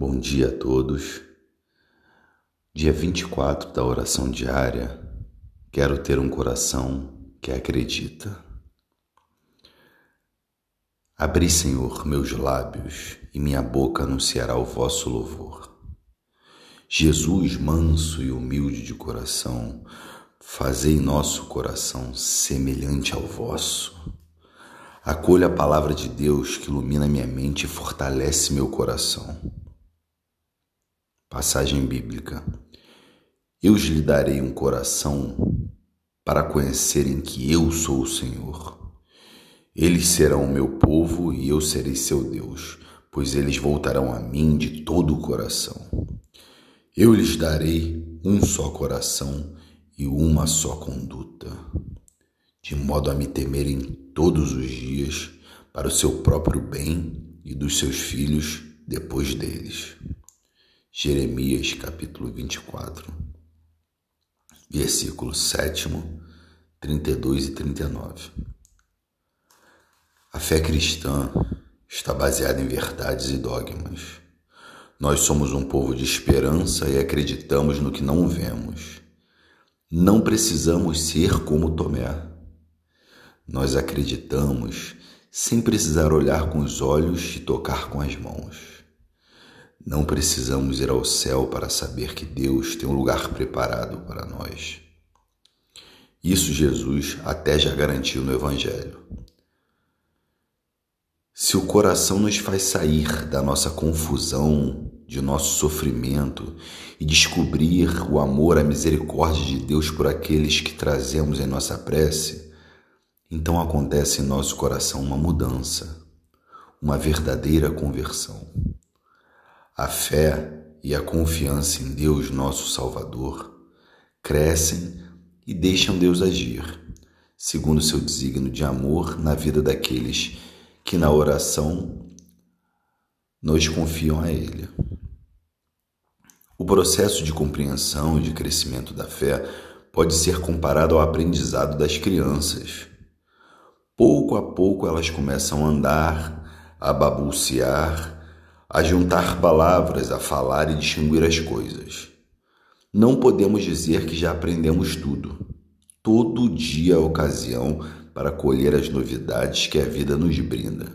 Bom dia a todos. Dia 24 da oração diária, quero ter um coração que acredita. Abri, Senhor, meus lábios e minha boca anunciará o vosso louvor. Jesus, manso e humilde de coração, fazei nosso coração semelhante ao vosso. Acolha a palavra de Deus que ilumina minha mente e fortalece meu coração. Passagem bíblica. Eu lhe darei um coração para conhecerem que eu sou o Senhor. Eles serão o meu povo e eu serei seu Deus, pois eles voltarão a mim de todo o coração. Eu lhes darei um só coração e uma só conduta, de modo a me temerem todos os dias para o seu próprio bem e dos seus filhos depois deles. Jeremias capítulo 24, versículos 7, 32 e 39. A fé cristã está baseada em verdades e dogmas. Nós somos um povo de esperança e acreditamos no que não vemos. Não precisamos ser como Tomé. Nós acreditamos sem precisar olhar com os olhos e tocar com as mãos. Não precisamos ir ao céu para saber que Deus tem um lugar preparado para nós. Isso Jesus até já garantiu no Evangelho. Se o coração nos faz sair da nossa confusão, de nosso sofrimento e descobrir o amor, a misericórdia de Deus por aqueles que trazemos em nossa prece, então acontece em nosso coração uma mudança, uma verdadeira conversão. A fé e a confiança em Deus, nosso Salvador, crescem e deixam Deus agir, segundo seu desígnio de amor na vida daqueles que na oração nos confiam a Ele. O processo de compreensão e de crescimento da fé pode ser comparado ao aprendizado das crianças. Pouco a pouco elas começam a andar, a babucear, a juntar palavras, a falar e distinguir as coisas. Não podemos dizer que já aprendemos tudo. Todo dia é ocasião para colher as novidades que a vida nos brinda.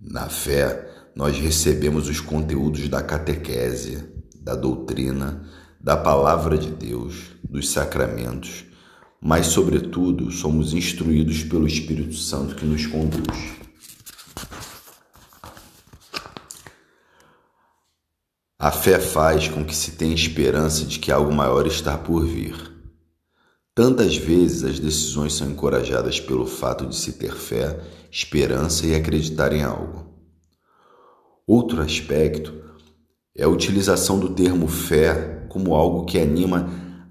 Na fé, nós recebemos os conteúdos da catequese, da doutrina, da palavra de Deus, dos sacramentos, mas, sobretudo, somos instruídos pelo Espírito Santo que nos conduz. A fé faz com que se tenha esperança de que algo maior está por vir. Tantas vezes as decisões são encorajadas pelo fato de se ter fé, esperança e acreditar em algo. Outro aspecto é a utilização do termo fé como algo que anima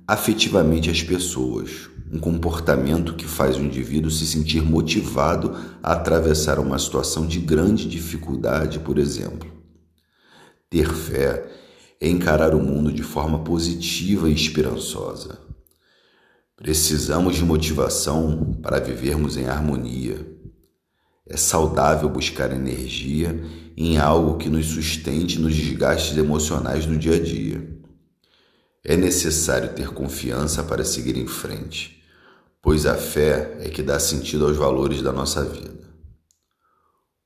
afetivamente as pessoas, um comportamento que faz o indivíduo se sentir motivado a atravessar uma situação de grande dificuldade, por exemplo. Ter fé encarar o mundo de forma positiva e esperançosa. Precisamos de motivação para vivermos em harmonia. É saudável buscar energia em algo que nos sustente nos desgastes emocionais do dia a dia. É necessário ter confiança para seguir em frente, pois a fé é que dá sentido aos valores da nossa vida.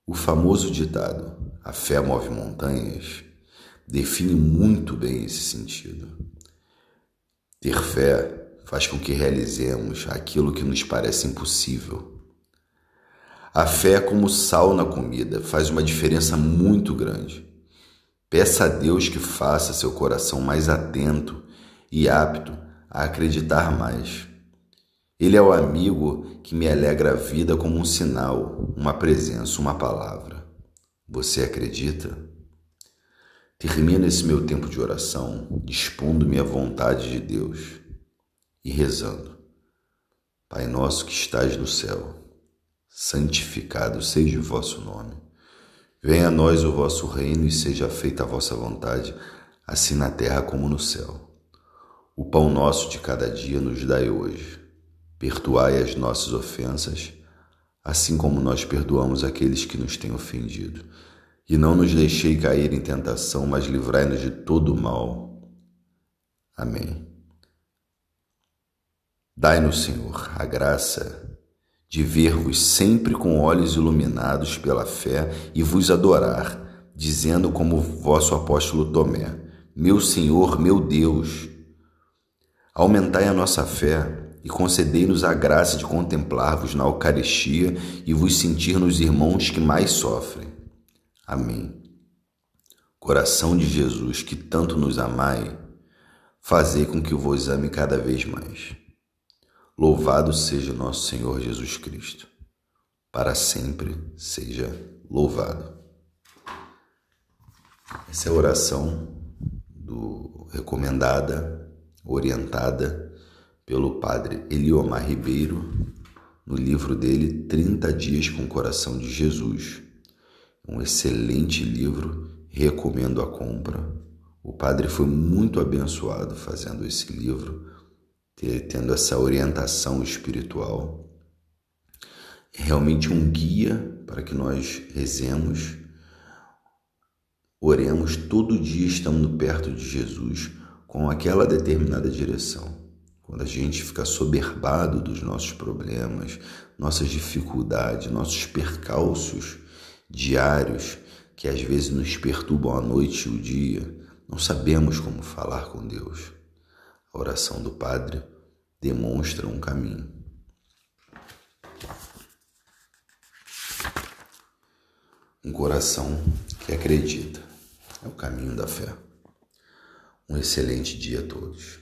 O famoso ditado: a fé move montanhas define muito bem esse sentido. Ter fé faz com que realizemos aquilo que nos parece impossível. A fé é como sal na comida, faz uma diferença muito grande. Peça a Deus que faça seu coração mais atento e apto a acreditar mais. Ele é o amigo que me alegra a vida como um sinal, uma presença, uma palavra. Você acredita? Termino esse meu tempo de oração dispondo-me à vontade de Deus e rezando. Pai nosso que estás no céu, santificado seja o vosso nome. Venha a nós o vosso reino e seja feita a vossa vontade, assim na terra como no céu. O pão nosso de cada dia nos dai hoje. Perdoai as nossas ofensas, assim como nós perdoamos aqueles que nos têm ofendido E não nos deixei cair em tentação, mas livrai-nos de todo o mal. Amém. Dai-nos, Senhor, a graça de ver-vos sempre com olhos iluminados pela fé e vos adorar, dizendo como vosso apóstolo Tomé: Meu Senhor, meu Deus, aumentai a nossa fé e concedei-nos a graça de contemplar-vos na Eucaristia e vos sentir nos irmãos que mais sofrem. Amém. Coração de Jesus, que tanto nos amai, fazei com que eu vos ame cada vez mais. Louvado seja nosso Senhor Jesus Cristo. Para sempre seja louvado. Essa é a oração do recomendada, orientada pelo padre Eliomar Ribeiro no livro dele 30 dias com o coração de Jesus. Um excelente livro, recomendo a compra. O padre foi muito abençoado fazendo esse livro tendo essa orientação espiritual. É realmente um guia para que nós rezemos, oremos todo dia estando perto de Jesus com aquela determinada direção. Quando a gente fica soberbado dos nossos problemas, nossas dificuldades, nossos percalços diários, que às vezes nos perturbam a noite e o dia, não sabemos como falar com Deus. A oração do Padre demonstra um caminho. Um coração que acredita é o caminho da fé. Um excelente dia a todos.